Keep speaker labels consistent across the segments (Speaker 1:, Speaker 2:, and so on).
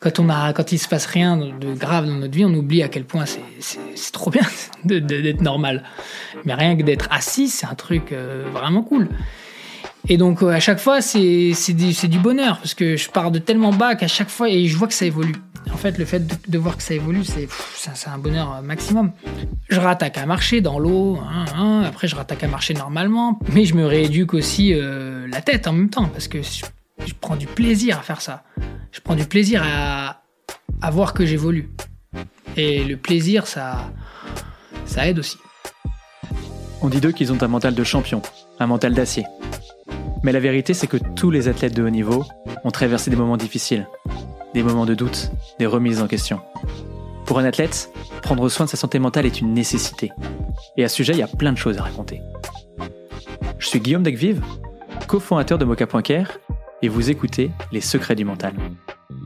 Speaker 1: quand on a, quand il se passe rien de grave dans notre vie, on oublie à quel point c'est trop bien d'être normal. Mais rien que d'être assis, c'est un truc euh, vraiment cool. Et donc à chaque fois, c'est du, du bonheur parce que je pars de tellement bas qu'à chaque fois et je vois que ça évolue. En fait, le fait de, voir que ça évolue, c'est un bonheur maximum. Je rattaque à marcher dans l'eau, hein, hein, après je rattaque à marcher normalement, mais je me rééduque aussi euh, la tête en même temps parce que je prends du plaisir à faire ça. Je prends du plaisir à, voir que j'évolue. Et le plaisir, ça, ça aide aussi.
Speaker 2: On dit d'eux qu'ils ont un mental de champion, un mental d'acier. Mais la vérité, c'est que tous les athlètes de haut niveau ont traversé des moments difficiles, des moments de doute, des remises en question. Pour un athlète, prendre soin de sa santé mentale est une nécessité. Et à ce sujet, il y a plein de choses à raconter. Je suis Guillaume Degvive, cofondateur de Mocha.care et vous écoutez Les Secrets du Mental.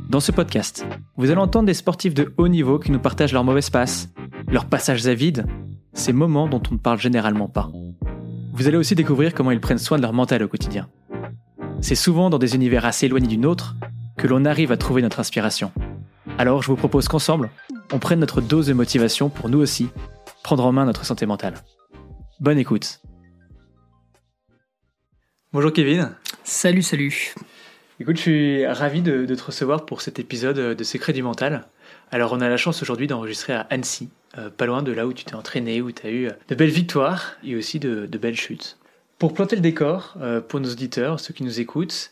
Speaker 2: Dans ce podcast, vous allez entendre des sportifs de haut niveau qui nous partagent leurs mauvaises passes, leurs passages à vide, ces moments dont on ne parle généralement pas. Vous allez aussi découvrir comment ils prennent soin de leur mental au quotidien. C'est souvent dans des univers assez éloignés du nôtre que l'on arrive à trouver notre inspiration. Alors je vous propose qu'ensemble, on prenne notre dose de motivation pour nous aussi prendre en main notre santé mentale. Bonne écoute. Bonjour Kevin.
Speaker 1: Salut, salut.
Speaker 2: Écoute, je suis ravi de, te recevoir pour cet épisode de Secret du Mental. Alors, on a la chance aujourd'hui d'enregistrer à Annecy, euh, pas loin de là où tu t'es entraîné, où tu as eu de belles victoires et aussi de, belles chutes. Pour planter le décor, euh, pour nos auditeurs, ceux qui nous écoutent,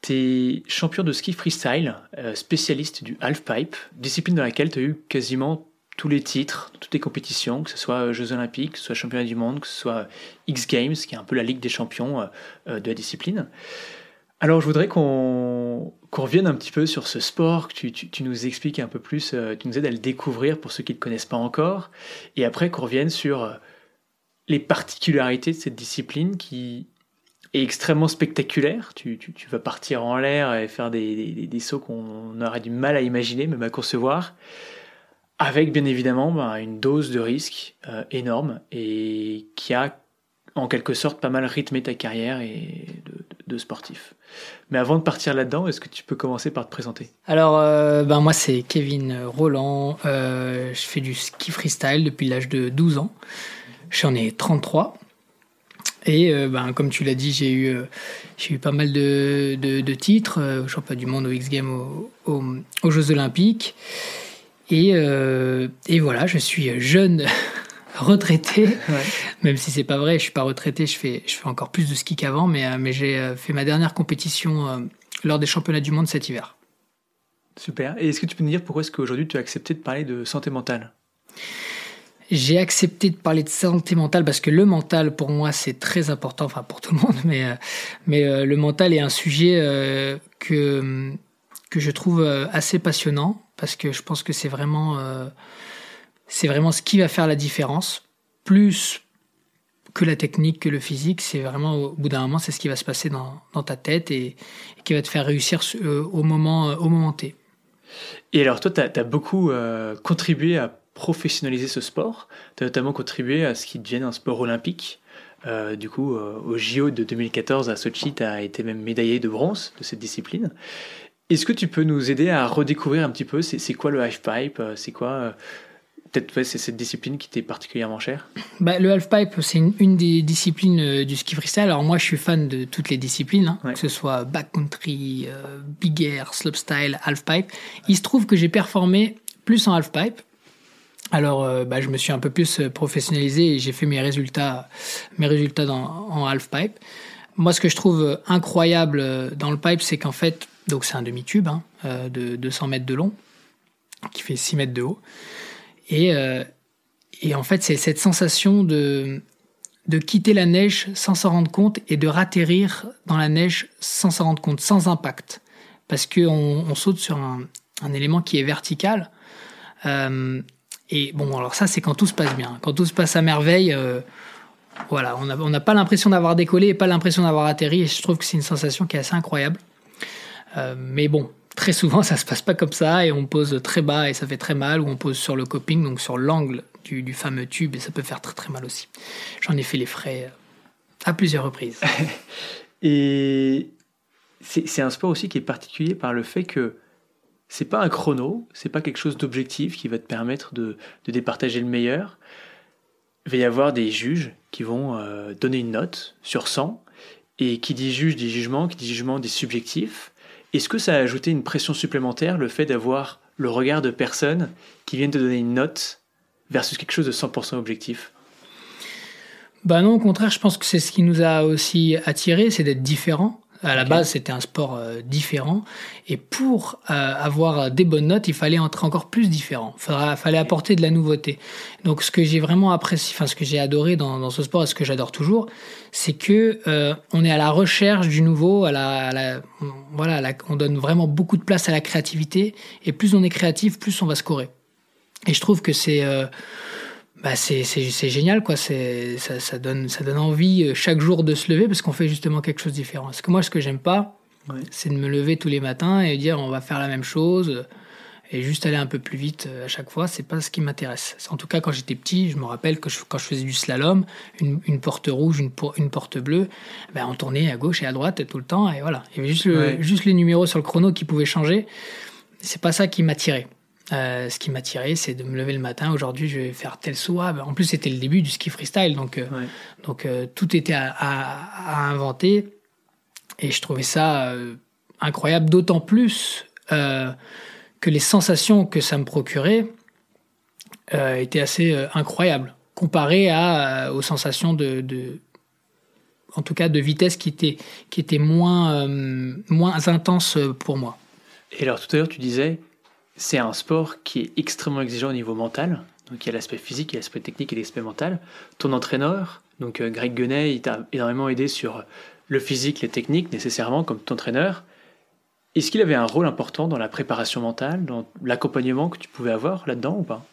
Speaker 2: tu es champion de ski freestyle, euh, spécialiste du halfpipe, discipline dans laquelle tu as eu quasiment tous les titres, toutes les compétitions, que ce soit Jeux Olympiques, que ce soit Championnat du Monde, que ce soit X Games, qui est un peu la ligue des champions euh, euh, de la discipline. Alors je voudrais qu'on revienne un petit peu sur ce sport, que tu, nous expliques un peu plus, euh, tu nous aides à le découvrir pour ceux qui ne le connaissent pas encore, et après qu'on revienne sur les particularités de cette discipline qui est extrêmement spectaculaire. Tu, vas partir en l'air et faire des, des sauts qu'on aurait du mal à imaginer, même à concevoir avec bien évidemment bah, une dose de risque euh, énorme et qui a en quelque sorte pas mal rythmé ta carrière et de, sportif. Mais avant de partir là-dedans, est-ce que tu peux commencer par te présenter?
Speaker 1: Alors, euh, ben moi c'est Kevin Roland, euh, je fais du ski freestyle depuis l'âge de 12 ans, j'en ai 33. Et ben, comme tu l'as dit, j'ai eu, j'ai eu pas mal de, de, titres, au championnat du monde, au X Games, aux Jeux Olympiques. Et, euh, et voilà, je suis jeune retraité, même si c'est pas vrai, je suis pas retraité, je fais, je fais encore plus de ski qu'avant, mais, euh, mais j'ai euh, fait ma dernière compétition lors des championnats du monde cet hiver.
Speaker 2: Super. Et est-ce que tu peux nous dire pourquoi est-ce qu'aujourd'hui tu as accepté de parler de santé mentale?
Speaker 1: J'ai accepté de parler de santé mentale parce que le mental, pour moi, c'est très important, enfin pour tout le monde, mais, mais le mental est un sujet que, que je trouve assez passionnant parce que je pense que c'est vraiment, euh, vraiment ce qui va faire la différence. Plus que la technique, que le physique, c'est vraiment au bout d'un moment, c'est ce qui va se passer dans, ta tête et, qui va te faire réussir euh, au, moment, euh, au moment T.
Speaker 2: Et alors toi, tu as, beaucoup contribué à professionnaliser ce sport, tu as notamment contribué à ce qu'il devienne un sport olympique. du coup, au JO de 2014 à Sochi, tu as été même médaillé de bronze de cette discipline. Est-ce que tu peux nous aider à redécouvrir un petit peu c'est quoi le halfpipe euh, C'est quoi euh, Peut-être c'est cette discipline qui t'est particulièrement chère?
Speaker 1: Bah, Le halfpipe, c'est une, des disciplines euh, du ski freestyle. Alors moi, je suis fan de toutes les disciplines, hein, que ce soit backcountry, big air, slopestyle, halfpipe. Il se trouve que j'ai performé plus en halfpipe. Alors, bah, je me suis un peu plus professionnalisé et j'ai fait mes résultats, mes résultats dans, en halfpipe. Moi, ce que je trouve incroyable dans le pipe, c'est qu'en fait, donc c'est un demi-tube hein, euh, de 200 mètres de long, qui fait 6 mètres de haut. Et, euh, et en fait, c'est cette sensation de, de quitter la neige sans s'en rendre compte et de ratterrir dans la neige sans s'en rendre compte, sans impact. Parce qu'on on saute sur un, un, élément qui est vertical. Euh, et bon, alors ça, c'est quand tout se passe bien. Quand tout se passe à merveille, voilà, on n'a pas l'impression d'avoir décollé et pas l'impression d'avoir atterri. Et je trouve que c'est une sensation qui est assez incroyable. Euh, mais bon, très souvent, ça se passe pas comme ça et on pose très bas et ça fait très mal, ou on pose sur le coping, donc sur l'angle du, fameux tube, et ça peut faire très très mal aussi. J'en ai fait les frais euh, à plusieurs reprises.
Speaker 2: et c'est un sport aussi qui est particulier par le fait que c'est pas un chrono, c'est pas quelque chose d'objectif qui va te permettre de, départager le meilleur. Il va y avoir des juges qui vont euh, donner une note sur 100, et qui dit juge dit jugement, qui dit jugement dit subjectif. Est-ce que ça a ajouté une pression supplémentaire, le fait d'avoir le regard de personnes qui viennent te donner une note versus quelque chose de 100% objectif?
Speaker 1: Bah non, au contraire, je pense que c'est ce qui nous a aussi attiré, c'est d'être différent. À la base, c'était un sport euh, différent. Et pour euh, avoir des bonnes notes, il fallait être encore plus différent. Il fallait apporter de la nouveauté. Donc, ce que j'ai vraiment apprécié, enfin, ce que j'ai adoré dans, dans, ce sport et ce que j'adore toujours, c'est que euh, on est à la recherche du nouveau, à la, à la voilà, on donne vraiment beaucoup de place à la créativité. Et plus on est créatif, plus on va scorer. Et je trouve que c'est bah c'est génial quoi. C'est ça, ça, donne ça donne envie euh, chaque jour de se lever parce qu'on fait justement quelque chose de différent. Parce que moi ce que j'aime pas c'est de me lever tous les matins et dire on va faire la même chose euh, et juste aller un peu plus vite euh, à chaque fois. C'est pas ce qui m'intéresse. En tout cas quand j'étais petit je me rappelle que quand je faisais du slalom une, une porte rouge une, une porte bleue ben on tournait à gauche et à droite tout le temps et voilà. Il y avait juste le, juste les numéros sur le chrono qui pouvaient changer. C'est pas ça qui m'attirait euh, ce qui m'a tiré, c'est de me lever le matin. Aujourd'hui, je vais faire tel saut. Ah, ben, en plus, c'était le début du ski freestyle, donc, euh, donc euh, tout était à, à, inventer. Et je trouvais ça incroyable, d'autant plus que les sensations que ça me procurait étaient assez incroyables, comparées à, aux sensations de, de, en tout cas, de vitesse qui étaient, qui étaient moins, moins intenses pour moi.
Speaker 2: Et alors, tout à l'heure, tu disais c'est un sport qui est extrêmement exigeant au niveau mental. Donc il y a l'aspect physique, il y a l'aspect technique et l'aspect mental. Ton entraîneur, donc euh, Greg Guenet, il t'a énormément aidé sur le physique, les techniques nécessairement comme ton entraîneur. Est-ce qu'il avait un rôle important dans la préparation mentale, dans l'accompagnement que tu pouvais avoir là-dedans ou pas?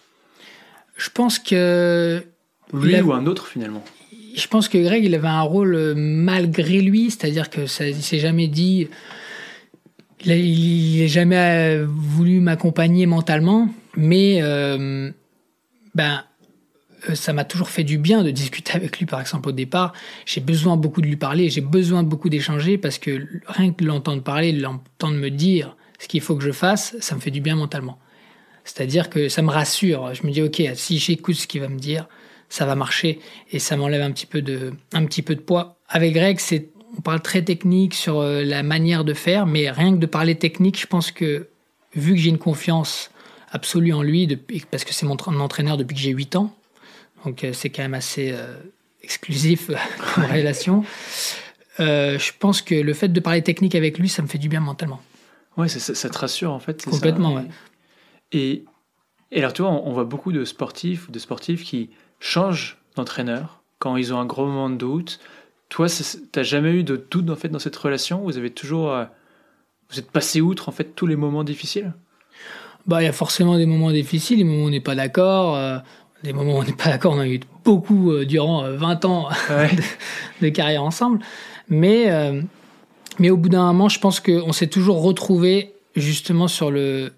Speaker 1: Je pense que...
Speaker 2: Lui ou un autre finalement?
Speaker 1: Je pense que Greg, il avait un rôle malgré lui, c'est-à-dire que ça, il s'est jamais dit il n'a jamais euh, voulu m'accompagner mentalement, mais euh, ben euh, ça m'a toujours fait du bien de discuter avec lui, par exemple, au départ. J'ai besoin beaucoup de lui parler, j'ai besoin beaucoup d'échanger parce que rien que l'entendre parler, l'entendre me dire ce qu'il faut que je fasse, ça me fait du bien mentalement. C'est-à-dire que ça me rassure. Je me dis, OK, si j'écoute ce qu'il va me dire, ça va marcher et ça m'enlève un petit peu de, un petit peu de poids. Avec Greg, c'est on parle très technique sur euh, la manière de faire, mais rien que de parler technique, je pense que vu que j'ai une confiance absolue en lui, parce que c'est mon entraîneur depuis que j'ai 8 ans, donc euh, c'est quand même assez euh, exclusif en relation, je pense que le fait de parler technique avec lui, ça me fait du bien mentalement.
Speaker 2: Ouais, ça, ça, te rassure en fait.
Speaker 1: Complètement,
Speaker 2: et, et, alors tu vois, on, voit beaucoup de sportifs ou de sportifs qui changent d'entraîneur quand ils ont un gros moment de doute, toi, t'as jamais eu de doute en fait dans cette relation? Vous avez toujours, euh, vous êtes passé outre en fait tous les moments difficiles?
Speaker 1: Bah, il y a forcément des moments difficiles, des moments où on n'est pas d'accord. Euh, des moments où on n'est pas d'accord, on a eu beaucoup euh, durant 20 ans de, carrière ensemble. Mais, mais au bout d'un moment, je pense qu'on s'est toujours retrouvé justement sur le,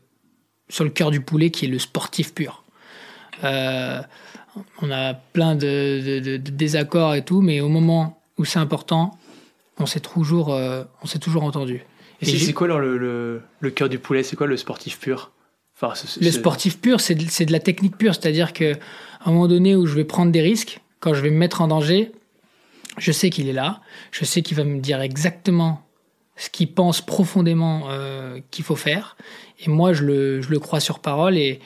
Speaker 1: sur le cœur du poulet qui est le sportif pur. on a plein de, de, désaccords et tout, mais au moment où c'est important, on s'est toujours, euh, on s'est toujours entendu.
Speaker 2: Et, c'est quoi alors le, le, cœur du poulet? C'est quoi le sportif pur?
Speaker 1: Enfin, Le sportif pur, c'est de, de, la technique pure, c'est-à-dire que à un moment donné où je vais prendre des risques, quand je vais me mettre en danger, je sais qu'il est là, je sais qu'il va me dire exactement ce qu'il pense profondément euh, qu'il faut faire, et moi je le, je le crois sur parole et,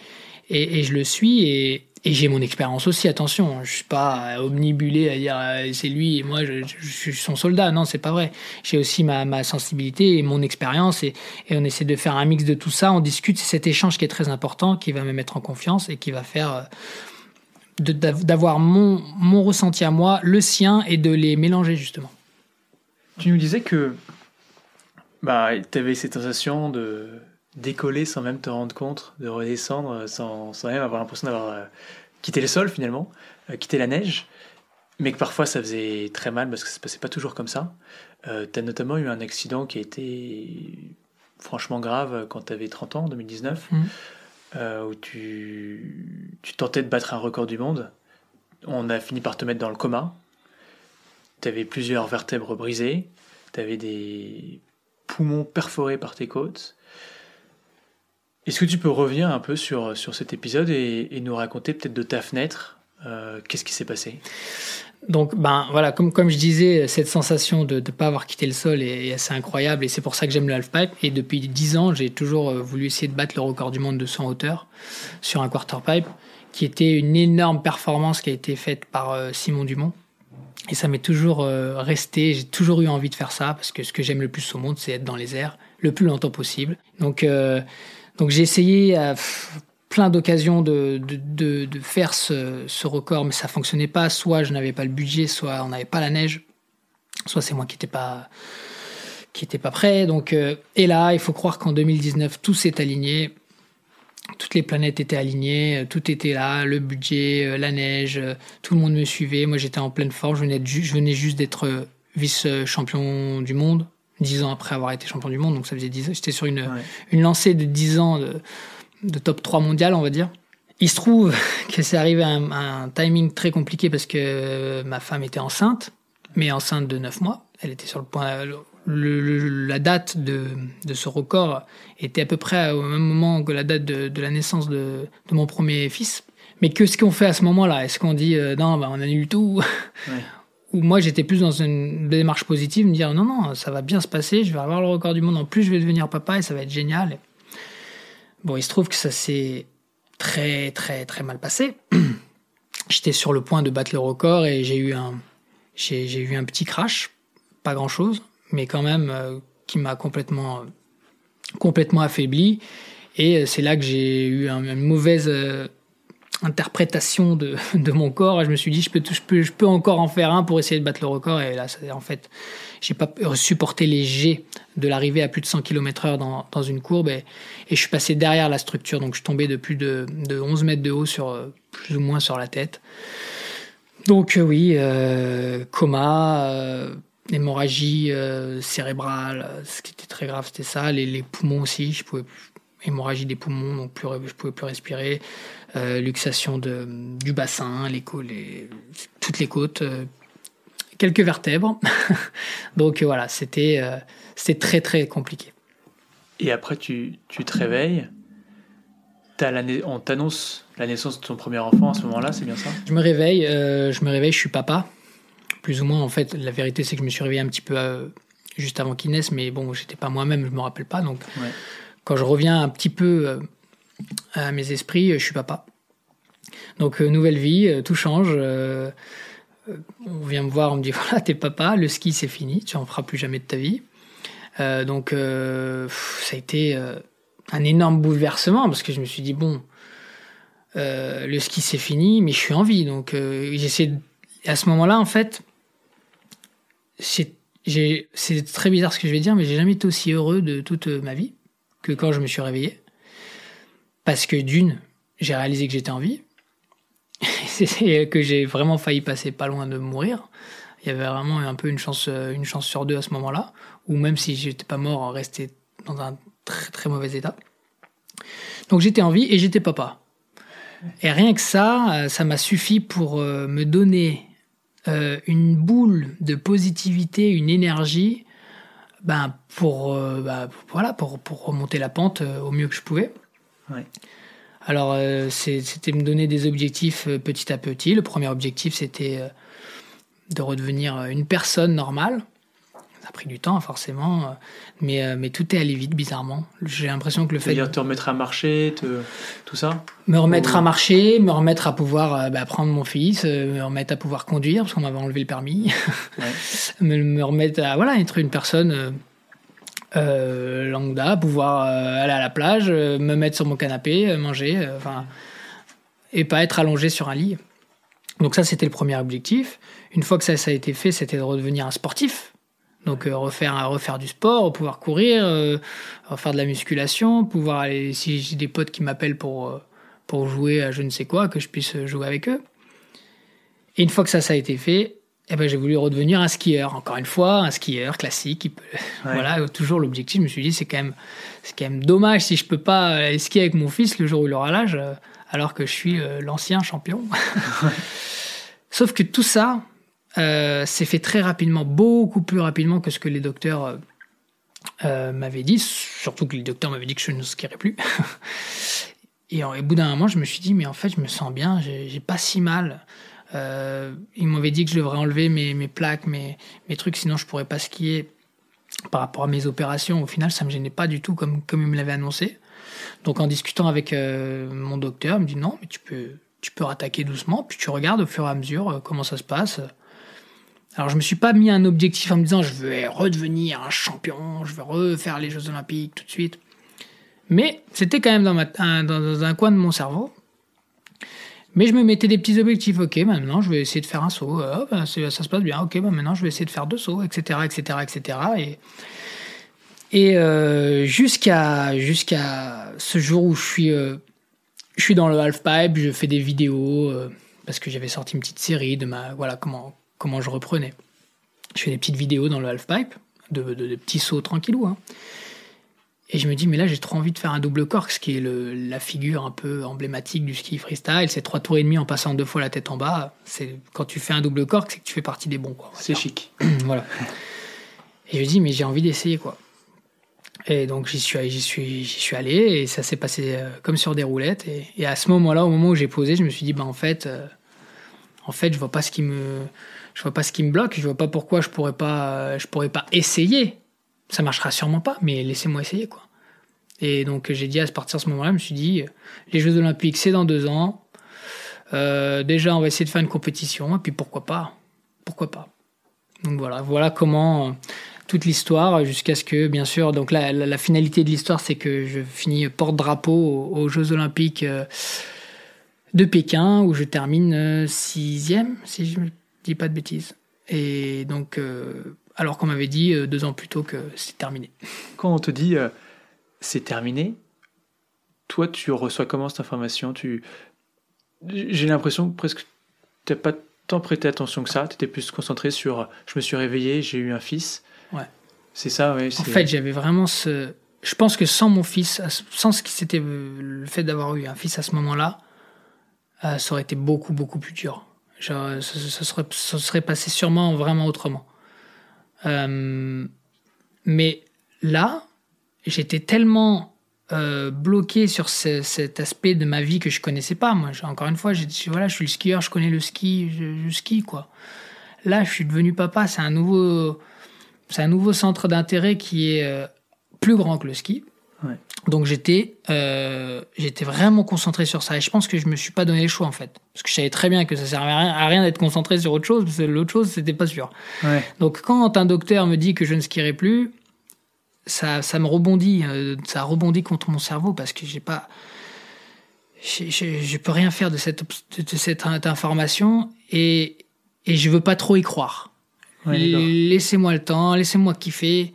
Speaker 1: et, et je le suis. Et, et j'ai mon expérience aussi, attention, je suis pas omnibulé à dire euh, c'est lui et moi je, suis son soldat, non c'est pas vrai. J'ai aussi ma, ma, sensibilité et mon expérience et, et, on essaie de faire un mix de tout ça, on discute, c'est cet échange qui est très important, qui va me mettre en confiance et qui va faire euh, d'avoir mon, mon ressenti à moi, le sien et de les mélanger justement.
Speaker 2: Tu nous disais que bah, tu avais cette sensation de décoller sans même te rendre compte, de redescendre sans, sans même avoir l'impression d'avoir euh, quitté le sol finalement, euh, quitté la neige, mais que parfois ça faisait très mal parce que ça se passait pas toujours comme ça. Euh, tu as notamment eu un accident qui a été franchement grave quand tu avais 30 ans, en 2019, mmh. où tu, tu tentais de battre un record du monde. On a fini par te mettre dans le coma. Tu avais plusieurs vertèbres brisées, tu avais des poumons perforés par tes côtes Est-ce que tu peux revenir un peu sur, sur cet épisode et, nous raconter peut-être de ta fenêtre Qu'est-ce qui s'est passé?
Speaker 1: Donc, ben voilà, comme, comme je disais, cette sensation de ne pas avoir quitté le sol est, assez incroyable et c'est pour ça que j'aime le halfpipe. Et depuis 10 ans, j'ai toujours voulu essayer de battre le record du monde de 100 hauteur sur un quarterpipe, qui était une énorme performance qui a été faite par Simon Dumont. Et ça m'est toujours euh, resté, j'ai toujours eu envie de faire ça, parce que ce que j'aime le plus au monde, c'est être dans les airs le plus longtemps possible. Donc, euh, donc j'ai essayé à plein d'occasions de, faire ce, record, mais ça fonctionnait pas. Soit je n'avais pas le budget, soit on n'avait pas la neige, soit c'est moi qui n'étais pas qui pas prêt. Donc, euh, et là, il faut croire qu'en 2019, tout s'est aligné toutes les planètes étaient alignées, euh, tout était là, le budget, euh, la neige, tout le monde me suivait. Moi, j'étais en pleine forme. Je venais juste d'être vice-champion du monde, dix ans après avoir été champion du monde. Donc, ça faisait dix ans. J'étais sur une, une lancée de dix ans de, top 3 mondial, on va dire. Il se trouve que c'est arrivé à un, timing très compliqué parce que ma femme était enceinte, mais enceinte de neuf mois. Elle était sur le point, la date de, ce record était à peu près au même moment que la date de, la naissance de, mon premier fils. Mais que ce qu'on fait à ce moment-là? Est-ce qu'on dit euh, non, bah, on annule tout? Ou moi j'étais plus dans une démarche positive, me dire non, non, ça va bien se passer, je vais avoir le record du monde, en plus je vais devenir papa et ça va être génial. Bon, il se trouve que ça s'est très, très, très mal passé. J'étais sur le point de battre le record et j'ai eu un, eu un petit crash, pas grand chose mais quand même euh, qui m'a complètement, complètement affaibli. Et euh, c'est là que j'ai eu une mauvaise euh, interprétation de, mon corps et je me suis dit je peux, je peux, encore en faire un pour essayer de battre le record et là en fait j'ai pas supporté les jets de l'arrivée à plus de 100 km heure dans, une courbe et, je suis passé derrière la structure donc je tombé de plus de, de 11 mètres de haut sur plus ou moins sur la tête donc oui coma hémorragie euh, cérébrale, ce qui était très grave, c'était ça. Les, poumons aussi, je pouvais hémorragie des poumons, donc plus, je pouvais plus respirer. Euh, luxation de, du bassin, les, les, toutes les côtes, euh, quelques vertèbres. donc voilà, c'était c'était très très compliqué.
Speaker 2: Et après, tu, tu te réveilles. on t'annonce la naissance de ton premier enfant à ce moment-là, c'est bien ça?
Speaker 1: Je me réveille, je me réveille, je suis papa plus ou moins. En fait, la vérité, c'est que je me suis réveillé un petit peu euh, juste avant qu'il naisse, mais bon, j'étais pas moi-même, je me rappelle pas. Donc, quand je reviens un petit peu euh, à mes esprits, je suis papa. Donc, euh, nouvelle vie, tout change. on vient me voir, on me dit voilà, t'es papa, le ski c'est fini, tu en feras plus jamais de ta vie. donc, ça a été un énorme bouleversement parce que je me suis dit bon, le ski c'est fini, mais je suis en vie. Donc, j'essaie à ce moment-là, en fait, c'est très bizarre ce que je vais dire, mais j'ai jamais été aussi heureux de toute ma vie que quand je me suis réveillé. Parce que d'une, j'ai réalisé que j'étais en vie, et que j'ai vraiment failli passer pas loin de mourir. Il y avait vraiment un peu une chance, une chance sur deux à ce moment-là, ou même si j'étais pas mort, rester dans un très très mauvais état. Donc j'étais en vie et j'étais papa. Et rien que ça, ça m'a suffi pour euh, me donner euh, une boule de positivité, une énergie, ben pour, euh, bah, voilà, pour, pour, remonter la pente euh, au mieux que je pouvais. Alors, c'était me donner des objectifs petit à petit. Le premier objectif, c'était de redevenir une personne normale. Ça a pris du temps, forcément, euh, mais, euh, mais tout est allé vite, bizarrement. J'ai l'impression que le fait.
Speaker 2: de te remettre à marcher, tout ça
Speaker 1: Me remettre à marcher, me remettre à pouvoir euh, bah, prendre mon fils, me remettre à pouvoir conduire, parce qu'on m'avait enlevé le permis. me, remettre à voilà, être une personne. Euh, pouvoir aller à la plage, me mettre sur mon canapé, manger, enfin, et pas être allongé sur un lit. Donc ça, c'était le premier objectif. Une fois que ça, ça a été fait, c'était de redevenir un sportif, donc euh, refaire refaire du sport, pouvoir courir, euh, refaire de la musculation, pouvoir aller si j'ai des potes qui m'appellent pour euh, pour jouer à je ne sais quoi, que je puisse jouer avec eux. Et une fois que ça ça a été fait, eh ben j'ai voulu redevenir un skieur. Encore une fois, un skieur classique. Voilà, toujours l'objectif. Je me suis dit c'est quand même c'est quand même dommage si je peux pas aller skier avec mon fils le jour où il aura l'âge, alors que je suis l'ancien champion. Sauf que tout ça, euh, fait très rapidement, beaucoup plus rapidement que ce que les docteurs euh, euh, m'avaient dit. surtout que les docteurs m'avaient dit que je ne skierais plus. et au bout d'un moment, je me suis dit, mais en fait, je me sens bien, j'ai pas si mal. Euh, ils m'avaient dit que je devrais enlever mes, plaques, mes, trucs, sinon je pourrais pas skier par rapport à mes opérations. Au final, ça me gênait pas du tout comme, comme ils me l'avaient annoncé. Donc en discutant avec euh, mon docteur, il me dit non, mais tu peux, tu rattaquer doucement, puis tu regardes au fur et à mesure euh, comment ça se passe. Alors je me suis pas mis un objectif en me disant je vais redevenir un champion, je vais refaire les Jeux Olympiques tout de suite. Mais c'était quand même dans un coin de mon cerveau. Mais je me mettais des petits objectifs. Ok, maintenant je vais essayer de faire un saut. Bah, ça se passe bien. Ok, bah, maintenant je vais essayer de faire deux sauts, etc., etc., etc. Et, euh, jusqu'à jusqu'à ce jour où je suis euh, je suis dans le half pipe, je fais des vidéos euh, parce que j'avais sorti une petite série de ma voilà comment comment je reprenais. Je fais des petites vidéos dans le half pipe de, de, petits sauts tranquillou. Hein. Et je me dis, mais là, j'ai trop envie de faire un double cork, ce qui est le, la figure un peu emblématique du ski freestyle. C'est trois tours et demi en passant deux fois la tête en bas. C'est quand tu fais un double cork, c'est que tu fais partie des bons.
Speaker 2: C'est chic.
Speaker 1: voilà. Et je me dis, mais j'ai envie d'essayer, quoi. Et donc j'y suis, j'y suis, j'y suis allé et ça s'est passé euh, comme sur des roulettes. Et, à ce moment-là, au moment où j'ai posé, je me suis dit, bah en fait, euh, en fait, je vois pas ce qui me, je vois pas ce qui me bloque. Je vois pas pourquoi je pourrais pas, je pourrais pas essayer ça marchera sûrement pas, mais laissez-moi essayer, quoi. Et donc j'ai dit à partir de ce moment-là, je me suis dit, les Jeux Olympiques, c'est dans deux ans. Euh, déjà, on va essayer de faire une compétition, et puis pourquoi pas Pourquoi pas Donc voilà, voilà comment euh, toute l'histoire, jusqu'à ce que, bien sûr, donc la, la, finalité de l'histoire, c'est que je finis porte-drapeau aux, Jeux Olympiques euh, de Pékin, où je termine sixième, si je ne dis pas de bêtises. Et donc, alors qu'on m'avait dit euh, deux ans plus tôt que c'est terminé.
Speaker 2: Quand on te dit euh, c'est terminé, toi tu reçois comment cette information? Tu... J'ai l'impression que presque tu n'as pas tant prêté attention que ça, tu étais plus concentré sur je me suis réveillé, j'ai eu un fils.
Speaker 1: Ouais.
Speaker 2: C'est ça, ouais.
Speaker 1: En fait, j'avais vraiment ce. Je pense que sans mon fils, sans ce qui c'était le fait d'avoir eu un fils à ce moment-là, euh, ça aurait été beaucoup, beaucoup plus dur. Genre, ça, serait, ça serait passé sûrement vraiment autrement. Euh, mais là, j'étais tellement euh, bloqué sur cet aspect de ma vie que je connaissais pas. Moi, encore une fois, voilà, je suis le skieur, je connais le ski, je, skie quoi. Là, je suis devenu papa. C'est un nouveau, c'est un nouveau centre d'intérêt qui est euh, plus grand que le ski. Donc j'étais euh, j'étais vraiment concentré sur ça. Et je pense que je me suis pas donné le choix en fait. Parce que je savais très bien que ça servait à rien, d'être concentré sur autre chose parce que l'autre chose c'était pas sûr. Donc quand un docteur me dit que je ne skierai plus, ça ça me rebondit, euh, ça rebondit contre mon cerveau parce que j'ai pas je, je, peux rien faire de cette de cette information et et je veux pas trop y croire. laissez-moi le temps, laissez-moi kiffer,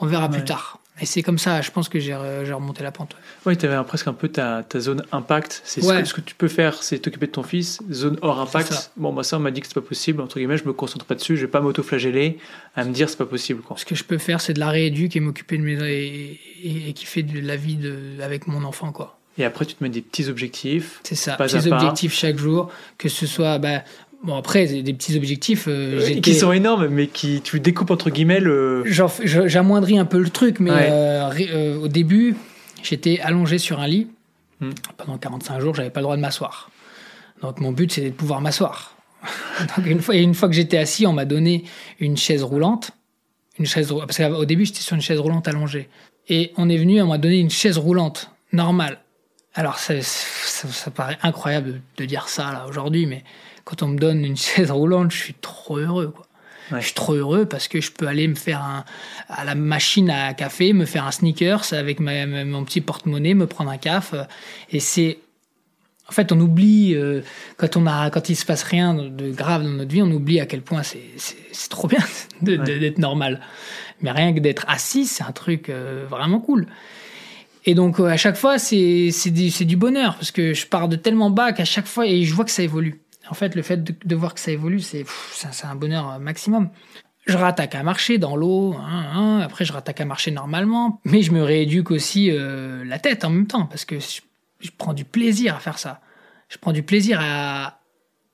Speaker 1: on verra plus tard. Et c'est comme ça, je pense que j'ai remonté la pente.
Speaker 2: Oui, tu avais presque un peu ta, ta zone impact. C'est ce, que tu peux faire, c'est t'occuper de ton fils. Zone hors impact. Bon, moi, ça, on m'a dit que c'est pas possible. Entre guillemets, je me concentre pas dessus. Je vais pas m'auto-flageller à me dire c'est pas possible. Quoi.
Speaker 1: Ce que je peux faire, c'est de la rééduque et m'occuper de mes. et, et, qui fait de la vie de, avec mon enfant, quoi.
Speaker 2: Et après, tu te mets des petits objectifs.
Speaker 1: C'est ça, petits objectifs chaque jour, que ce soit bah, Bon, après, des petits objectifs.
Speaker 2: Euh, qui sont énormes, mais qui tu découpes entre guillemets le.
Speaker 1: J'amoindris un peu le truc, mais euh, euh, au début, j'étais allongé sur un lit. Hmm. Pendant 45 jours, j'avais pas le droit de m'asseoir. Donc mon but, c'était de pouvoir m'asseoir. Donc une fois, une fois que j'étais assis, on m'a donné une chaise roulante. Une chaise, parce qu'au début, j'étais sur une chaise roulante allongée. Et on est venu, on m'a donné une chaise roulante normale. Alors ça, ça, ça paraît incroyable de dire ça là aujourd'hui, mais quand on me donne une chaise roulante, je suis trop heureux. Quoi. Je suis trop heureux parce que je peux aller me faire un, à la machine à café, me faire un sneakers avec mon petit porte-monnaie, me prendre un café. Et c'est. En fait, on oublie, euh, quand, on a, quand il se passe rien de grave dans notre vie, on oublie à quel point c'est trop bien d'être normal. Mais rien que d'être assis, c'est un truc euh, vraiment cool. Et donc, euh, à chaque fois, c'est du, du bonheur parce que je pars de tellement bas qu'à chaque fois, et je vois que ça évolue. En fait, le fait de, voir que ça évolue, c'est un bonheur maximum. Je rattaque à marcher dans l'eau, hein, hein, après je rattaque à marcher normalement, mais je me rééduque aussi euh, la tête en même temps, parce que je, prends du plaisir à faire ça. Je prends du plaisir à,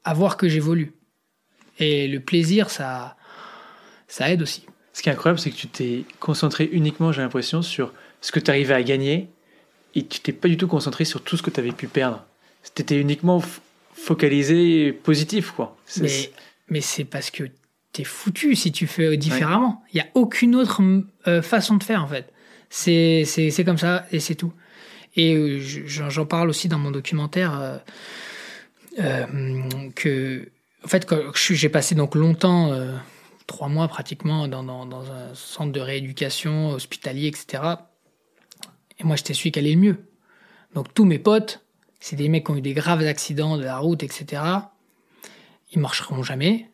Speaker 1: à voir que j'évolue. Et le plaisir, ça, ça aide aussi.
Speaker 2: Ce qui est incroyable, c'est que tu t'es concentré uniquement, j'ai l'impression, sur ce que tu arrivais à gagner et tu t'es pas du tout concentré sur tout ce que tu avais pu perdre. C'était uniquement focalisé positif, quoi.
Speaker 1: Mais, mais c'est parce que tu es foutu si tu fais différemment. Il y n'y a aucune autre euh, façon de faire, en fait. C'est comme ça et c'est tout. Et euh, j'en parle aussi dans mon documentaire euh, euh, que, en fait, j'ai passé donc longtemps, trois mois pratiquement, dans, dans, dans, un centre de rééducation hospitalier, etc. Et moi, j'étais celui qui allait le mieux. Donc tous mes potes, c'est des mecs qui ont eu des graves accidents de la route, etc. Ils marcheront jamais,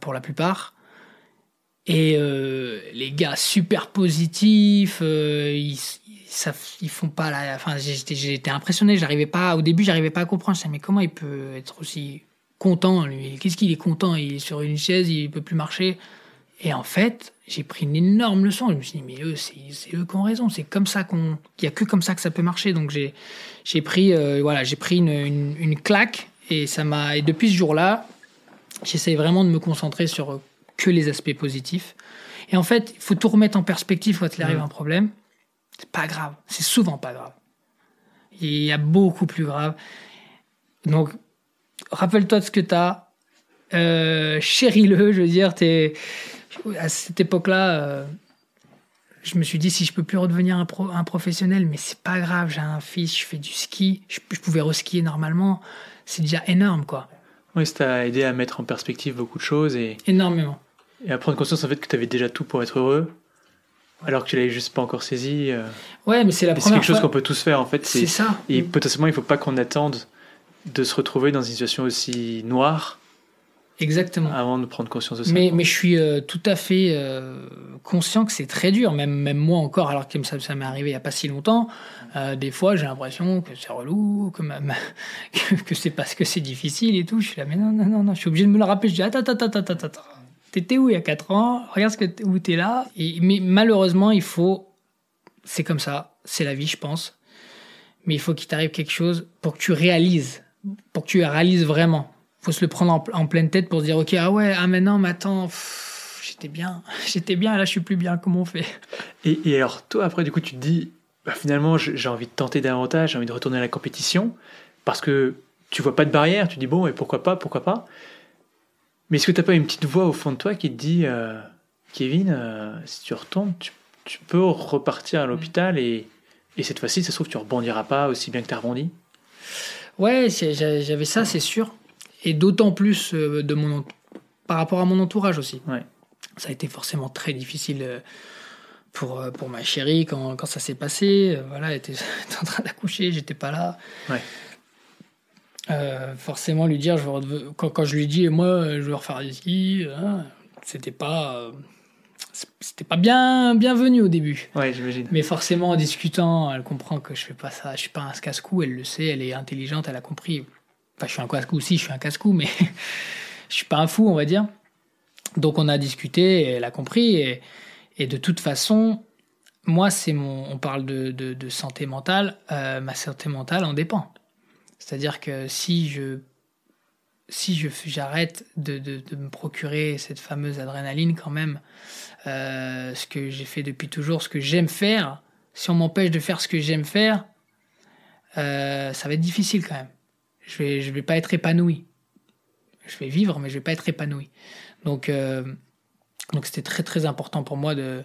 Speaker 1: pour la plupart. Et euh, les gars super positifs, euh, ils, ils font pas la. Enfin, j'étais impressionné. J'arrivais pas. Au début, j'arrivais pas à comprendre. Je disais, mais comment il peut être aussi content lui? Qu'est-ce qu'il est content? Il est sur une chaise, il peut plus marcher. Et en fait, j'ai pris une énorme leçon. Je me suis dit, mais eux, c'est eux qui ont raison. C'est comme ça qu'on. Il y a que comme ça que ça peut marcher. Donc j'ai j'ai pris euh, voilà, j'ai pris une, une, une, claque et ça m'a. Et depuis ce jour-là, j'essaie vraiment de me concentrer sur que les aspects positifs. Et en fait, il faut tout remettre en perspective quand il arrive un problème. C'est pas grave. C'est souvent pas grave. Il y a beaucoup plus grave. Donc, rappelle-toi de ce que tu as. Euh, chéris-le, je veux dire. Es, à cette époque-là, euh, je me suis dit si je peux plus redevenir un, un professionnel, mais c'est pas grave. J'ai un fils, je fais du ski, je, je pouvais reskier normalement. C'est déjà énorme, quoi.
Speaker 2: Oui, ça t'a aidé à mettre en perspective beaucoup de choses et.
Speaker 1: Énormément.
Speaker 2: Et à prendre conscience en fait que tu avais déjà tout pour être heureux, alors que tu l'avais juste pas encore saisi. Euh.
Speaker 1: Ouais, mais c'est la première
Speaker 2: C'est quelque chose qu'on peut tous faire en fait.
Speaker 1: C'est ça.
Speaker 2: Et potentiellement, il faut pas qu'on attende de se retrouver dans une situation aussi noire.
Speaker 1: Exactement.
Speaker 2: Avant de prendre conscience de ça.
Speaker 1: Mais, mais je suis euh, tout à fait euh, conscient que c'est très dur, même, même moi encore, alors que ça, ça m'est arrivé il n'y a pas si longtemps. des fois, j'ai l'impression que c'est relou, que, même, que, c'est parce que c'est difficile et tout. Je suis là, mais non, non, non, non, je suis obligé de me le rappeler. Je dis, attends, attends, attends, attends, attends. T'étais où il y a 4 ans? Regarde ce que où t'es là. Et, mais malheureusement, il faut. C'est comme ça. C'est la vie, je pense. Mais il faut qu'il t'arrive quelque chose pour que tu réalises. Pour que tu réalises vraiment. Faut se le prendre en, pleine tête pour se dire Ok, ah ouais, ah maintenant, mais attends, j'étais bien. J'étais bien, là, je suis plus bien. Comment on fait?
Speaker 2: Et, et, alors, toi, après, du coup, tu te dis bah, finalement, j'ai envie de tenter davantage, j'ai envie de retourner à la compétition. Parce que tu vois pas de barrière. Tu dis Bon, et pourquoi pas Pourquoi pas? Mais est-ce que tu n'as pas une petite voix au fond de toi qui te dit euh, Kevin, euh, si tu retombes, tu, peux repartir à mm. l'hôpital et, et, cette fois-ci, ça se trouve, tu rebondiras pas aussi bien que tu as rebondi?
Speaker 1: Ouais, j'avais ça, c'est sûr. Et d'autant plus euh, de mon, par rapport à mon entourage aussi.
Speaker 2: Ouais.
Speaker 1: Ça a été forcément très difficile pour, pour ma chérie quand, quand ça s'est passé. Voilà, elle était, en train d'accoucher, j'étais pas là.
Speaker 2: Ouais.
Speaker 1: Euh, forcément lui dire, je quand, quand, je lui dis, moi, je veux refaire des skis, hein, c'était pas, euh, c'était pas bien bienvenu au début.
Speaker 2: Ouais, j'imagine.
Speaker 1: Mais forcément, en discutant, elle comprend que je fais pas ça, je suis pas un casse-cou, elle le sait, elle est intelligente, elle a compris. Enfin, je suis un casse-cou, si, je suis un casse-cou, mais je suis pas un fou, on va dire. Donc, on a discuté, et elle a compris, et, de toute façon, moi, c'est mon, on parle de, de, santé mentale, euh, ma santé mentale en dépend. C'est-à-dire que si je si je j'arrête de, de, de, me procurer cette fameuse adrénaline quand même, euh, ce que j'ai fait depuis toujours, ce que j'aime faire, si on m'empêche de faire ce que j'aime faire, euh, ça va être difficile quand même. Je vais je vais pas être épanoui. Je vais vivre, mais je vais pas être épanoui. Donc euh, donc c'était très très important pour moi de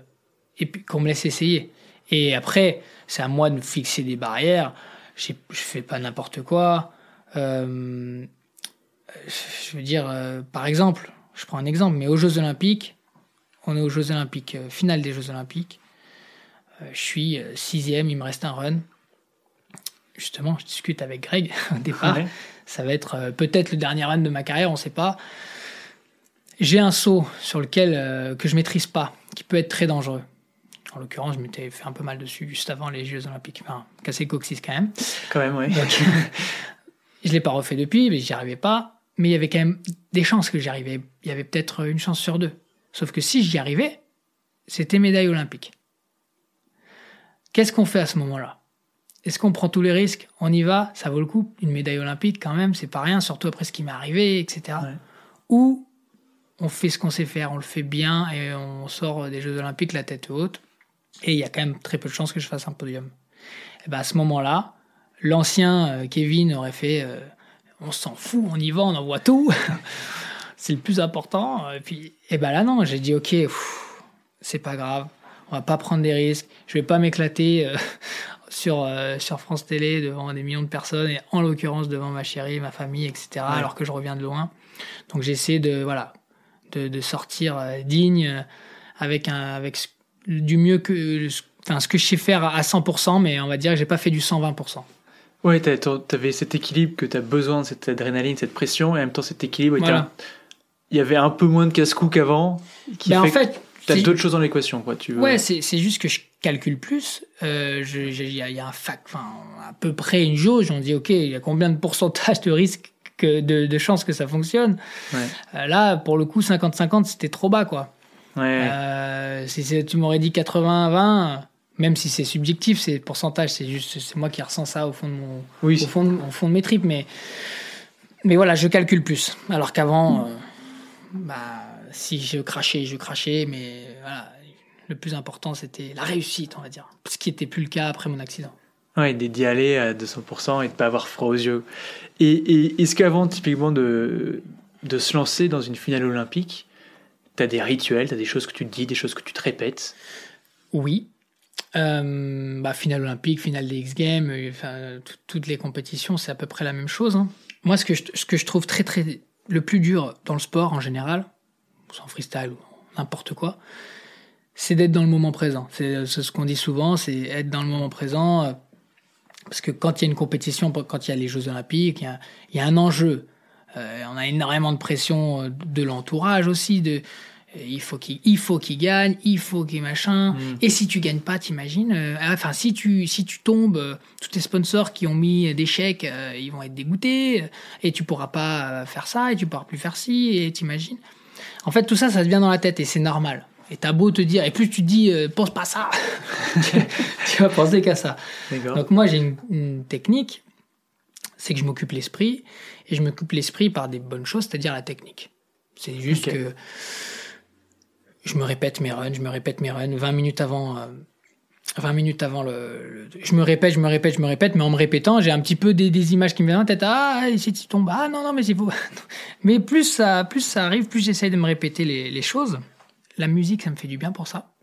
Speaker 1: et puis qu'on me laisse essayer. Et après, c'est à moi de me fixer des barrières je fais pas n'importe quoi. Euh, je veux dire, euh, par exemple, je prends un exemple, mais aux Jeux Olympiques, on est aux Jeux Olympiques, finale des Jeux Olympiques. je suis sixième, il me reste un run. Justement, je discute avec Greg au départ. Ça va être peut-être le dernier run de ma carrière, on ne sait pas. J'ai un saut sur lequel que je maîtrise pas, qui peut être très dangereux. En l'occurrence, je m'étais fait un peu mal dessus juste avant les Jeux Olympiques. Enfin, cassé le coccyx quand même.
Speaker 2: Quand même, oui.
Speaker 1: je l'ai pas refait depuis, mais j'y arrivais pas. Mais il y avait quand même des chances que j'y arrivais. Il y avait peut-être une chance sur deux. Sauf que si j'y arrivais, c'était médaille olympique. Qu'est-ce qu'on fait à ce moment-là? Est-ce qu'on prend tous les risques? On y va Ça vaut le coup Une médaille olympique, quand même, c'est pas rien, surtout après ce qui m'est arrivé, etc. Ou on fait ce qu'on sait faire, on le fait bien et on sort des Jeux olympiques la tête haute et il y a quand même très peu de chances que je fasse un podium. Et ben à ce moment-là, l'ancien euh, Kevin aurait fait on s'en fout, on y va, on envoie tout. c'est le plus important. Et puis, et ben là, non, j'ai dit, ok, c'est pas grave, on va pas prendre des risques, je vais pas m'éclater euh, sur, euh, sur France Télé devant des millions de personnes, et en l'occurrence devant ma chérie, ma famille, etc., alors que je reviens de loin. Donc j'essaie de, voilà, de, de sortir euh, digne, avec, un, avec du mieux que, enfin, ce que je sais faire à 100%, mais on va dire que j'ai pas fait du 120%.
Speaker 2: Ouais, tu avais cet équilibre que tu as besoin de cette adrénaline, cette pression, et en même temps cet équilibre. Il y avait un peu moins de casse-cou qu'avant.
Speaker 1: Qui ben, en fait,
Speaker 2: tu as d'autres choses dans l'équation. quoi. Tu
Speaker 1: veux... Ouais, c'est juste que je calcule plus. Euh, il y, a un fac, enfin, à peu près une jauge. On dit, OK, il y a combien de pourcentage de risque, que, de, de chances que ça fonctionne? Ouais. Euh, là, pour le coup, 50-50, c'était trop bas. quoi. Ouais. Euh, si tu m'aurais dit 80-20 même si c'est subjectif, c'est pourcentage, c'est juste, c'est moi qui ressens ça au fond de mon, au fond, au fond de mes tripes, mais, mais voilà, je calcule plus. Alors qu'avant, euh, bah, si je crachais, je crachais, mais voilà, le plus important, c'était la réussite, on va dire. Ce qui n'était plus le cas après mon accident.
Speaker 2: Ouais, d'y aller à 200% et de pas avoir froid aux yeux. Et, et est-ce qu'avant, typiquement, de, de se lancer dans une finale olympique, tu as des rituels, tu as des choses que tu te dis, des choses que tu te répètes?
Speaker 1: Oui, euh, bah, finale olympique, finale des X Games, euh, enfin, toutes les compétitions, c'est à peu près la même chose. Hein. Moi, ce que, je, ce que je trouve très, très, le plus dur dans le sport en général, sans freestyle ou n'importe quoi, c'est d'être dans le moment présent. C'est ce qu'on dit souvent, c'est être dans le moment présent. Euh, parce que quand il y a une compétition, quand il y a les Jeux Olympiques, il y a, il y a un enjeu. Euh, on a énormément de pression de l'entourage aussi, de, il faut qu'il il faut qu'il gagne, il faut qu'il machin. Mm. Et si tu gagnes pas, t'imagines euh, Enfin, si tu si tu tombes, euh, tous tes sponsors qui ont mis des chèques, euh, ils vont être dégoûtés et tu pourras pas faire ça et tu pourras plus faire ci et t'imagines. En fait, tout ça, ça te vient dans la tête et c'est normal. Et t'as beau te dire, et plus tu te dis, pense pas ça, tu vas penser qu'à ça. Donc moi, j'ai une, une technique, c'est que je m'occupe l'esprit et je m'occupe l'esprit par des bonnes choses, c'est-à-dire la technique. C'est juste que je me répète mes runs, je me répète mes runs 20 minutes avant. 20 euh, minutes avant le, Je me répète, je me répète, je me répète, mais en me répétant, j'ai un petit peu des, des, images qui me viennent en tête. Ah, si tu tombes, ah non, non, mais c'est faux. mais plus ça, plus ça arrive, plus j'essaye de me répéter les, les, choses. La musique, ça me fait du bien pour ça.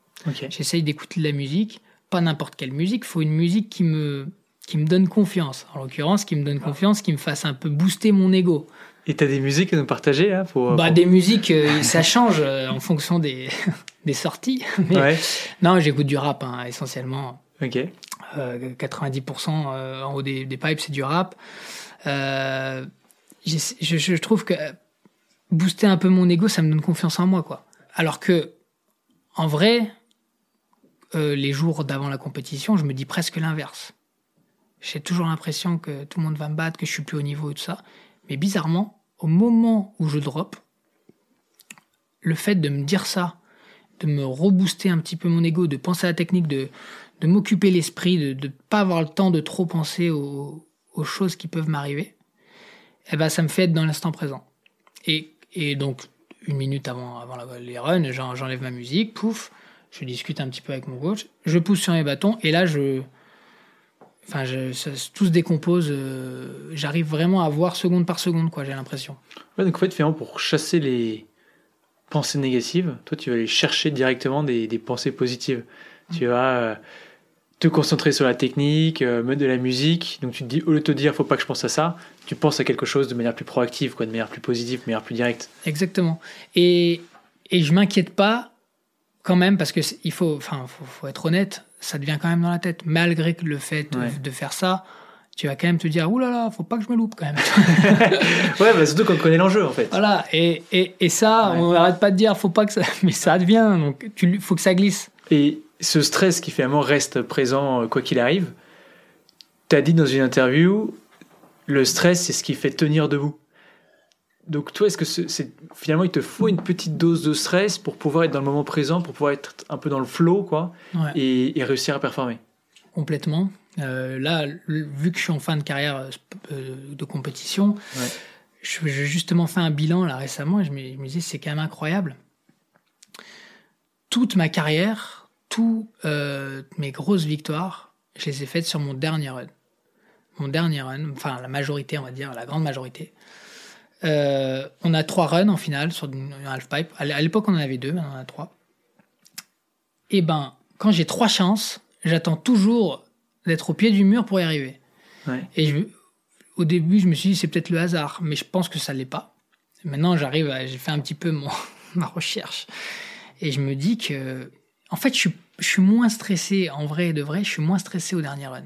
Speaker 1: J'essaye d'écouter de la musique, pas n'importe quelle musique, il faut une musique qui me, qui me donne confiance. En l'occurrence, qui me donne confiance, qui me fasse un peu booster mon ego.
Speaker 2: Et tu as des musiques à nous partager hein, pour,
Speaker 1: bah, Des musiques, euh, ça change euh, en fonction des, des sorties. ouais. Non, j'écoute du rap hein, essentiellement.
Speaker 2: Ok.
Speaker 1: 90% euh, en haut des, des pipes, c'est du rap. Je, je, je, trouve que booster un peu mon ego, ça me donne confiance en moi. quoi. Alors que, en vrai, les jours d'avant la compétition, je me dis presque l'inverse. J'ai toujours l'impression que tout le monde va me battre, que je suis plus au niveau et tout ça. Mais bizarrement, au moment où je drop, le fait de me dire ça, de me rebooster un petit peu mon ego, de penser à la technique, de, de m'occuper l'esprit, de ne pas avoir le temps de trop penser aux, aux choses qui peuvent m'arriver, eh ben, ça me fait être dans l'instant présent. Et, et, donc, une minute avant, avant les runs, j'enlève ma musique, pouf, je discute un petit peu avec mon coach, je pousse sur mes bâtons, et là, je, Enfin, tout se décompose. Euh, j'arrive vraiment à voir seconde par seconde, quoi. J'ai l'impression.
Speaker 2: Ouais, donc en fait, finalement, pour chasser les pensées négatives, toi, tu vas aller chercher directement des, pensées positives. Tu vas euh, te concentrer sur la technique, euh, mettre de la musique. Donc tu te dis, au lieu de te dire, faut pas que je pense à ça, tu penses à quelque chose de manière plus proactive, quoi, de manière plus positive, de manière plus directe.
Speaker 1: Exactement. Et, et je m'inquiète pas quand même parce que il faut, enfin, faut être honnête ça devient quand même dans la tête. Malgré le fait de, faire ça, tu vas quand même te dire, oulala, là là, faut pas que je me loupe quand même.
Speaker 2: ouais, bah, surtout quand on connaît l'enjeu en fait.
Speaker 1: Voilà, et, et, et ça, on n'arrête pas de dire, faut pas que ça, mais ça devient, donc il faut que ça glisse.
Speaker 2: Et ce stress qui finalement reste présent euh, quoi qu'il arrive, tu as dit dans une interview, le stress c'est ce qui fait tenir debout. Donc toi, est-ce que c'est finalement il te faut une petite dose de stress pour pouvoir être dans le moment présent, pour pouvoir être un peu dans le flow, quoi, et, réussir à performer?
Speaker 1: Complètement. Euh, là, vu que je suis en fin de carrière euh, de compétition, j'ai justement fait un bilan là récemment et je me, je me disais c'est quand même incroyable. Toute ma carrière, tout, euh, mes grosses victoires, je les ai faites sur mon dernier run. Mon dernier run, enfin la majorité, on va dire, la grande majorité. Euh, on a trois runs en finale sur une, half-pipe. À l'époque, on en avait deux, maintenant on en a trois. Et eh ben, quand j'ai trois chances, j'attends toujours d'être au pied du mur pour y arriver. Et je, au début, je me suis dit, c'est peut-être le hasard, mais je pense que ça ne l'est pas. Maintenant, j'arrive, j'ai fait un petit peu mon, ma recherche. Et je me dis que, en fait, je suis, moins stressé, en vrai et de vrai, je suis moins stressé au dernier run.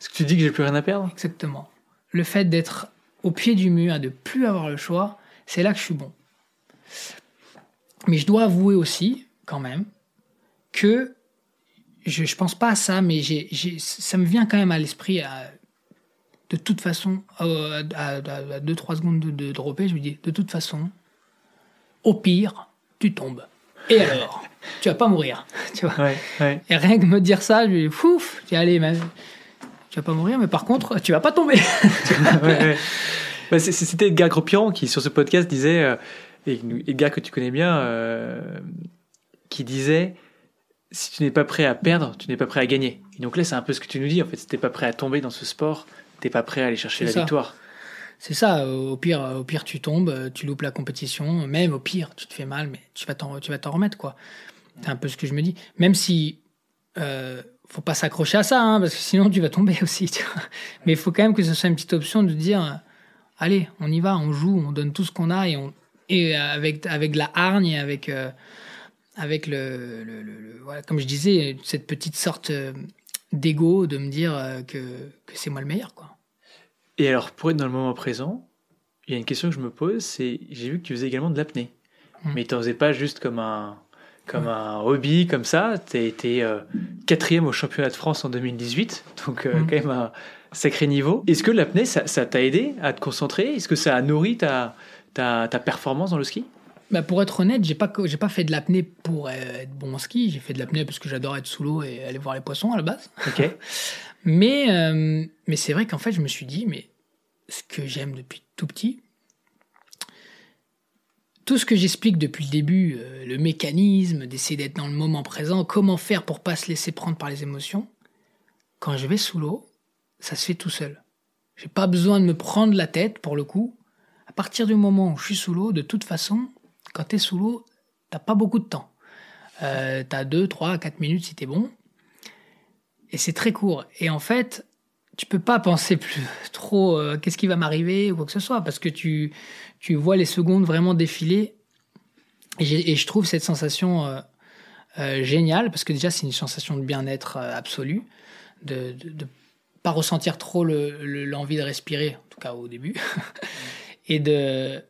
Speaker 2: Est-ce que tu dis que j'ai plus rien à perdre
Speaker 1: Exactement. Le fait d'être au pied du mur et de plus avoir le choix, c'est là que je suis bon. Mais je dois avouer aussi, quand même, que je ne pense pas à ça, mais ça me vient quand même à l'esprit de toute façon, à 2-3 secondes de, de dropper, je me dis, de toute façon, au pire, tu tombes. Et alors? Tu vas pas mourir. Tu vois? Et rien que me dire ça, je dis, fouf, tu allez, mais, tu vas pas mourir, mais par contre, tu vas pas tomber.
Speaker 2: bah, C'était Edgar Gropion qui, sur ce podcast, disait, euh, et Edgar que tu connais bien, euh, qui disait si tu n'es pas prêt à perdre, tu n'es pas prêt à gagner. Et donc là, c'est un peu ce que tu nous dis. En fait, si tu n'es pas prêt à tomber dans ce sport, tu n'es pas prêt à aller chercher la victoire.
Speaker 1: C'est ça. Au pire, au pire, tu tombes, tu loupes la compétition. Même au pire, tu te fais mal, mais tu vas t'en, tu vas t'en remettre, quoi. C'est un peu ce que je me dis. Même si, euh, faut pas s'accrocher à ça, hein, parce que sinon tu vas tomber aussi. Mais il faut quand même que ce soit une petite option de dire, allez, on y va, on joue, on donne tout ce qu'on a et avec avec la hargne et avec euh, avec le, voilà, comme je disais, cette petite sorte euh, d'ego de me dire euh, que, que c'est moi le meilleur. Quoi.
Speaker 2: Et alors, pour être dans le moment présent, il y a une question que je me pose, c'est, j'ai vu que tu faisais également de l'apnée. Mmh. Mais tu n'en faisais pas juste comme un, comme un hobby, comme ça. Tu as été euh, quatrième au championnat de France en 2018, donc mmh. quand même un sacré niveau. Est-ce que l'apnée, ça, t'a aidé à te concentrer? Est-ce que ça a nourri ta, ta, ta performance dans le ski?
Speaker 1: Bah pour être honnête, j'ai pas j'ai pas fait de l'apnée pour être bon en ski. J'ai fait de l'apnée parce que j'adore être sous l'eau et aller voir les poissons à la base.
Speaker 2: Ok.
Speaker 1: mais euh, mais c'est vrai qu'en fait, je me suis dit, mais ce que j'aime depuis tout petit, tout ce que j'explique depuis le début, euh, le mécanisme d'essayer d'être dans le moment présent, comment faire pour pas se laisser prendre par les émotions, quand je vais sous l'eau, ça se fait tout seul. J'ai pas besoin de me prendre la tête pour le coup. À partir du moment où je suis sous l'eau, de toute façon, quand tu es sous l'eau, t'as pas beaucoup de temps. Euh, tu as 2, 3, 4 minutes si tu es bon. Et c'est très court. Et en fait, tu peux pas penser plus trop euh, qu'est-ce qui va m'arriver ou quoi que ce soit, parce que tu, tu vois les secondes vraiment défiler. Et, je trouve cette sensation euh, euh, géniale, parce que déjà c'est une sensation de bien-être absolu, de ne pas ressentir trop l'envie de respirer, en tout cas au début, et de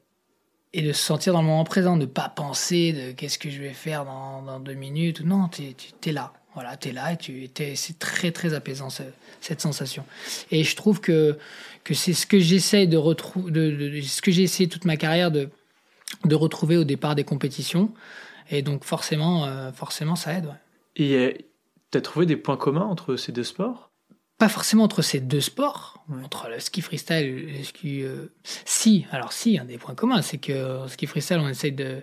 Speaker 1: et de se sentir dans le moment présent, de pas penser de qu'est-ce que je vais faire dans, dans deux minutes. Non, tu es, là. Voilà, tu es là et tu, c'est très très apaisant cette sensation. Et je trouve que, que c'est ce que j'essaie de retrouver, de, ce que j'ai essayé toute ma carrière de, de retrouver au départ des compétitions. Et donc forcément, euh, forcément ça aide.
Speaker 2: Et euh, tu as trouvé des points communs entre ces deux sports?
Speaker 1: Pas forcément entre ces deux sports, entre le ski freestyle et le ski. Euh, si, alors si, un des points communs, c'est que ski freestyle, on essaye de,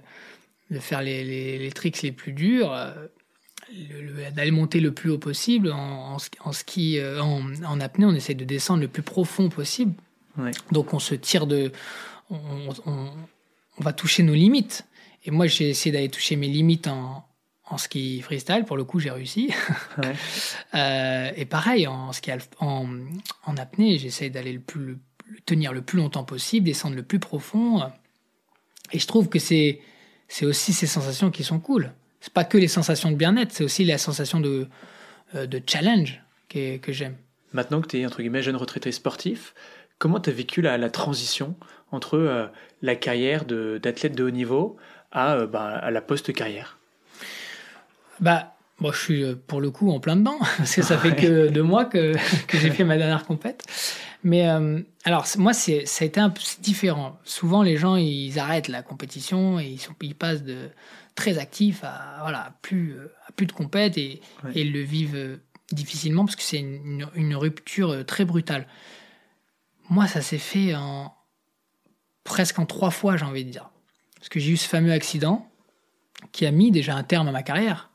Speaker 1: de faire les, les, les, tricks les plus durs, d'aller monter le plus haut possible. En, en, ski, euh, en, en, apnée, on essaye de descendre le plus profond possible. Donc on se tire de. On, on, on va toucher nos limites. Et moi, j'ai essayé d'aller toucher mes limites en, en ski freestyle, pour le coup, j'ai réussi. Euh, et pareil, en, ski en, en apnée, j'essaie d'aller le plus, tenir le plus longtemps possible, descendre le plus profond. Et je trouve que c'est, c'est aussi ces sensations qui sont cool. C'est pas que les sensations de bien-être, c'est aussi la sensation de, euh, de challenge que, que j'aime.
Speaker 2: Maintenant que tu es, entre guillemets, jeune retraité sportif, comment tu as vécu la, la, transition entre euh, la carrière d'athlète de, haut niveau à, bah, à la post-carrière?
Speaker 1: Bah, moi, je suis euh, pour le coup en plein dedans, parce que ça fait que deux mois que, que j'ai fait ma dernière compète. Mais euh, alors, moi, c'est, ça a été un peu différent. Souvent, les gens, ils arrêtent la compétition et ils, sont, ils passent de très actifs à, voilà, plus, euh, à plus de compète et, et le vivent difficilement parce que c'est une, une, rupture très brutale. Moi, ça s'est fait en presque en trois fois, j'ai envie de dire. Parce que j'ai eu ce fameux accident qui a mis déjà un terme à ma carrière.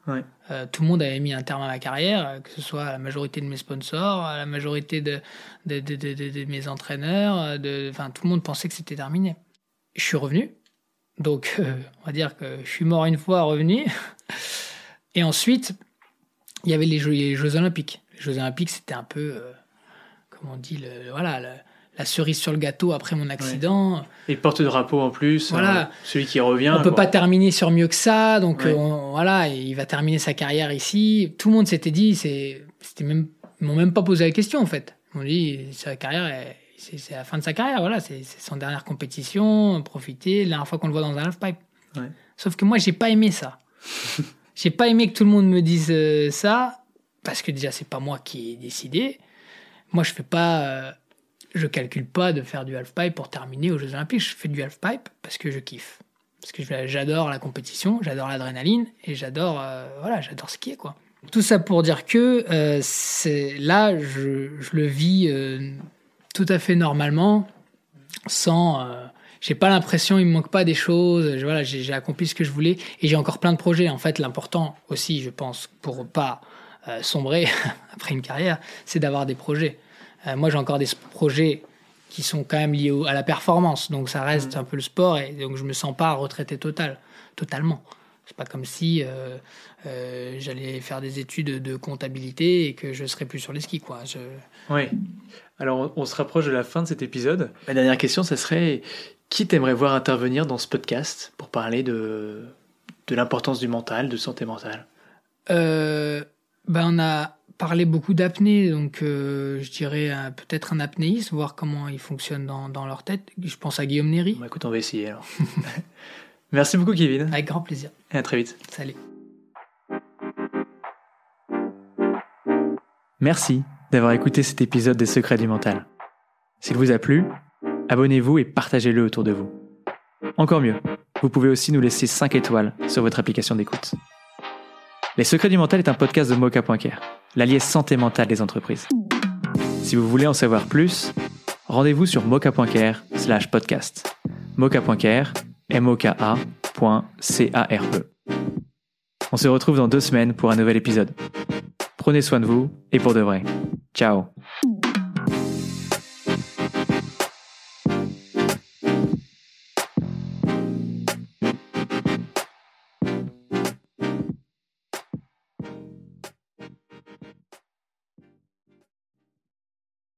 Speaker 1: euh, tout le monde avait mis un terme à ma carrière, que ce soit la majorité de mes sponsors, la majorité de, de, de, de mes entraîneurs, enfin tout le monde pensait que c'était terminé. Je suis revenu, donc on va dire que je suis mort une fois revenu. Et ensuite, il y avait les Jeux, les Jeux Olympiques. Les Jeux Olympiques, c'était un peu, comment on dit, le, voilà, la cerise sur le gâteau après mon accident.
Speaker 2: Et porte-drapeau en plus,
Speaker 1: voilà.
Speaker 2: Euh, celui qui revient.
Speaker 1: On peut pas terminer sur mieux que ça, donc euh, voilà, il va terminer sa carrière ici. Tout le monde s'était dit, c'était même, ils m'ont même pas posé la question en fait. Ils m'ont dit, sa carrière, c'est, la fin de sa carrière, voilà, c'est, son dernière compétition, profiter, la dernière fois qu'on le voit dans un half-pipe. Sauf que moi, j'ai pas aimé ça. j'ai pas aimé que tout le monde me dise euh, ça, parce que déjà, c'est pas moi qui ai décidé. Moi, je fais pas je calcule pas de faire du half-pipe pour terminer aux Jeux Olympiques. Je fais du half-pipe parce que je kiffe. Parce que j'adore la compétition, j'adore l'adrénaline et j'adore euh, voilà, j'adore skier quoi. Tout ça pour dire que euh, là, je, le vis euh, tout à fait normalement, sans. j'ai pas l'impression, il me manque pas des choses. voilà, j'ai accompli ce que je voulais et j'ai encore plein de projets. En fait, l'important aussi, je pense, pour pas sombrer après une carrière, c'est d'avoir des projets. Euh, moi, j'ai encore des projets qui sont quand même liés à la performance, donc ça reste mm. un peu le sport, et donc je me sens pas retraité total, totalement. C'est pas comme si euh, euh, j'allais faire des études de comptabilité et que je serais plus sur les skis, quoi. Je...
Speaker 2: Oui. Alors, on, se rapproche de la fin de cet épisode. Ma dernière question, ça serait qui t'aimerais voir intervenir dans ce podcast pour parler de, de l'importance du mental, de santé mentale?
Speaker 1: Ben On a parler beaucoup d'apnée, donc euh, je dirais euh, peut-être un apnéiste, voir comment il fonctionne dans, dans, leur tête. Je pense à Guillaume Néry.
Speaker 2: Bah, écoute, on va essayer alors. Merci beaucoup, Kevin.
Speaker 1: Avec grand plaisir.
Speaker 2: Et à très vite.
Speaker 1: Salut.
Speaker 2: Merci d'avoir écouté cet épisode des Secrets du Mental. S'il vous a plu, abonnez-vous et partagez-le autour de vous. Encore mieux, vous pouvez aussi nous laisser 5 étoiles sur votre application d'écoute. Les Secrets du Mental est un podcast de Mocha.care l'allié santé mentale des entreprises. Si vous voulez en savoir plus, rendez-vous sur mocha.care slash podcast. mocha.care, m o k c a r e On se retrouve dans deux semaines pour un nouvel épisode. Prenez soin de vous et pour de vrai. Ciao